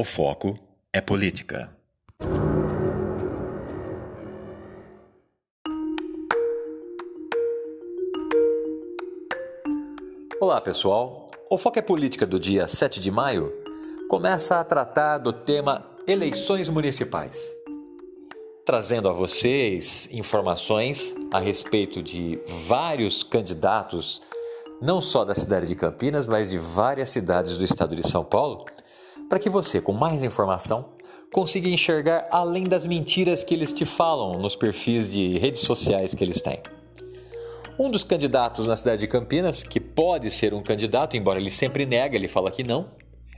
O foco é política. Olá, pessoal. O Foco é Política do dia 7 de maio começa a tratar do tema eleições municipais, trazendo a vocês informações a respeito de vários candidatos, não só da cidade de Campinas, mas de várias cidades do estado de São Paulo, para que você, com mais informação, consiga enxergar além das mentiras que eles te falam nos perfis de redes sociais que eles têm. Um dos candidatos na cidade de Campinas, que pode ser um candidato, embora ele sempre nega, ele fala que não,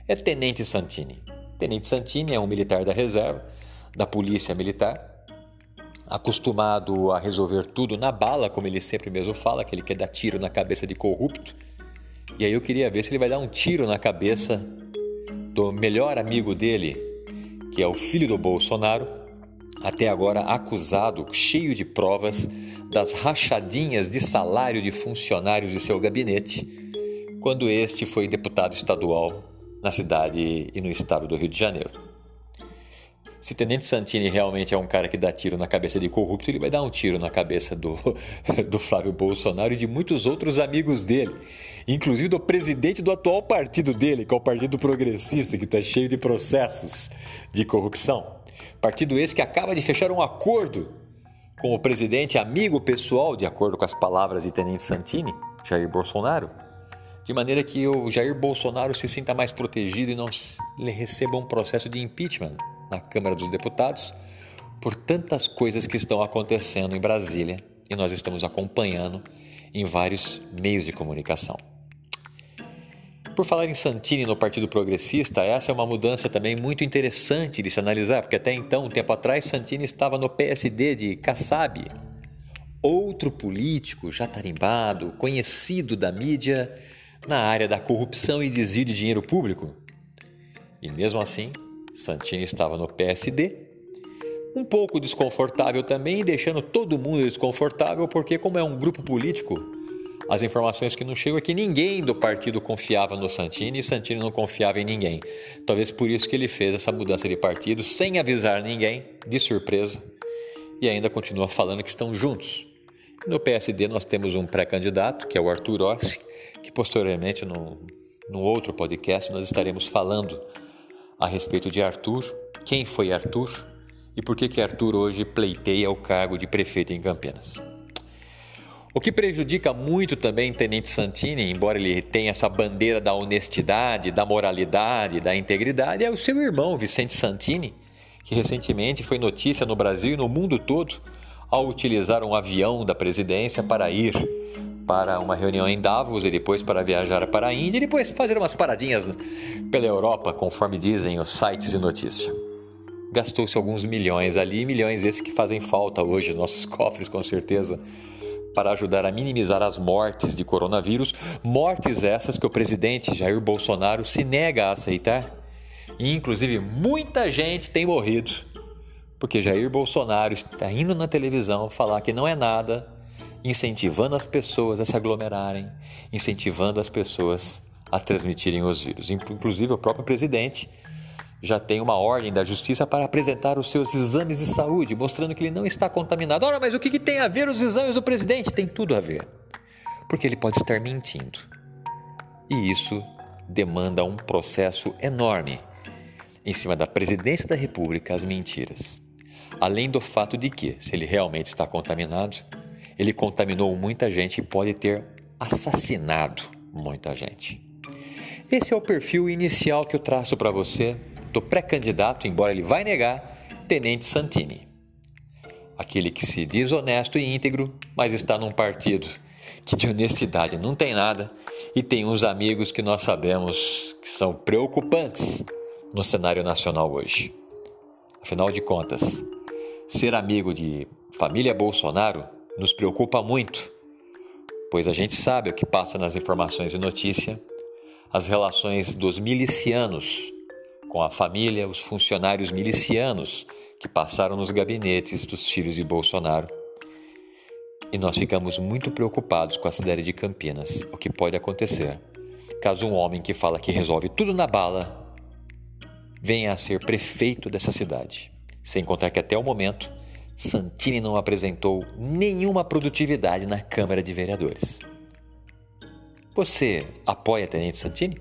é Tenente Santini. Tenente Santini é um militar da reserva, da Polícia Militar, acostumado a resolver tudo na bala, como ele sempre mesmo fala, que ele quer dar tiro na cabeça de corrupto. E aí eu queria ver se ele vai dar um tiro na cabeça do melhor amigo dele, que é o filho do Bolsonaro, até agora acusado, cheio de provas, das rachadinhas de salário de funcionários de seu gabinete, quando este foi deputado estadual na cidade e no estado do Rio de Janeiro. Se Tenente Santini realmente é um cara que dá tiro na cabeça de corrupto, ele vai dar um tiro na cabeça do, do Flávio Bolsonaro e de muitos outros amigos dele, inclusive do presidente do atual partido dele, que é o Partido Progressista, que está cheio de processos de corrupção. Partido esse que acaba de fechar um acordo com o presidente amigo pessoal, de acordo com as palavras de Tenente Santini, Jair Bolsonaro, de maneira que o Jair Bolsonaro se sinta mais protegido e não receba um processo de impeachment na Câmara dos Deputados por tantas coisas que estão acontecendo em Brasília e nós estamos acompanhando em vários meios de comunicação. Por falar em Santini no Partido Progressista, essa é uma mudança também muito interessante de se analisar, porque até então, um tempo atrás, Santini estava no PSD de Kassab, outro político já tarimbado, conhecido da mídia na área da corrupção e desvio de dinheiro público. E mesmo assim, Santini estava no PSD, um pouco desconfortável também, deixando todo mundo desconfortável, porque, como é um grupo político, as informações que não chegam é que ninguém do partido confiava no Santini e Santini não confiava em ninguém. Talvez por isso que ele fez essa mudança de partido sem avisar ninguém, de surpresa, e ainda continua falando que estão juntos. No PSD nós temos um pré-candidato, que é o Arthur Ossi, que posteriormente, no, no outro podcast, nós estaremos falando a respeito de Arthur, quem foi Arthur e por que, que Arthur hoje pleiteia o cargo de prefeito em Campinas. O que prejudica muito também Tenente Santini, embora ele tenha essa bandeira da honestidade, da moralidade, da integridade, é o seu irmão Vicente Santini, que recentemente foi notícia no Brasil e no mundo todo ao utilizar um avião da presidência para ir para uma reunião em Davos e depois para viajar para a Índia e depois fazer umas paradinhas pela Europa, conforme dizem os sites de notícia. Gastou-se alguns milhões ali, milhões esses que fazem falta hoje nos nossos cofres, com certeza, para ajudar a minimizar as mortes de coronavírus, mortes essas que o presidente Jair Bolsonaro se nega a aceitar. E, inclusive, muita gente tem morrido porque Jair Bolsonaro está indo na televisão falar que não é nada incentivando as pessoas a se aglomerarem, incentivando as pessoas a transmitirem os vírus. Inclusive, o próprio presidente já tem uma ordem da justiça para apresentar os seus exames de saúde, mostrando que ele não está contaminado. Ora, mas o que, que tem a ver os exames do presidente? Tem tudo a ver. Porque ele pode estar mentindo. E isso demanda um processo enorme em cima da presidência da República as mentiras. Além do fato de que, se ele realmente está contaminado, ele contaminou muita gente e pode ter assassinado muita gente. Esse é o perfil inicial que eu traço para você do pré-candidato, embora ele vai negar, Tenente Santini. Aquele que se diz honesto e íntegro, mas está num partido que de honestidade não tem nada e tem uns amigos que nós sabemos que são preocupantes no cenário nacional hoje. Afinal de contas, ser amigo de família Bolsonaro nos preocupa muito, pois a gente sabe o que passa nas informações de notícia, as relações dos milicianos com a família, os funcionários milicianos que passaram nos gabinetes dos filhos de Bolsonaro. E nós ficamos muito preocupados com a cidade de Campinas, o que pode acontecer caso um homem que fala que resolve tudo na bala venha a ser prefeito dessa cidade. Sem contar que até o momento, Santini não apresentou nenhuma produtividade na Câmara de Vereadores. Você apoia Tenente Santini?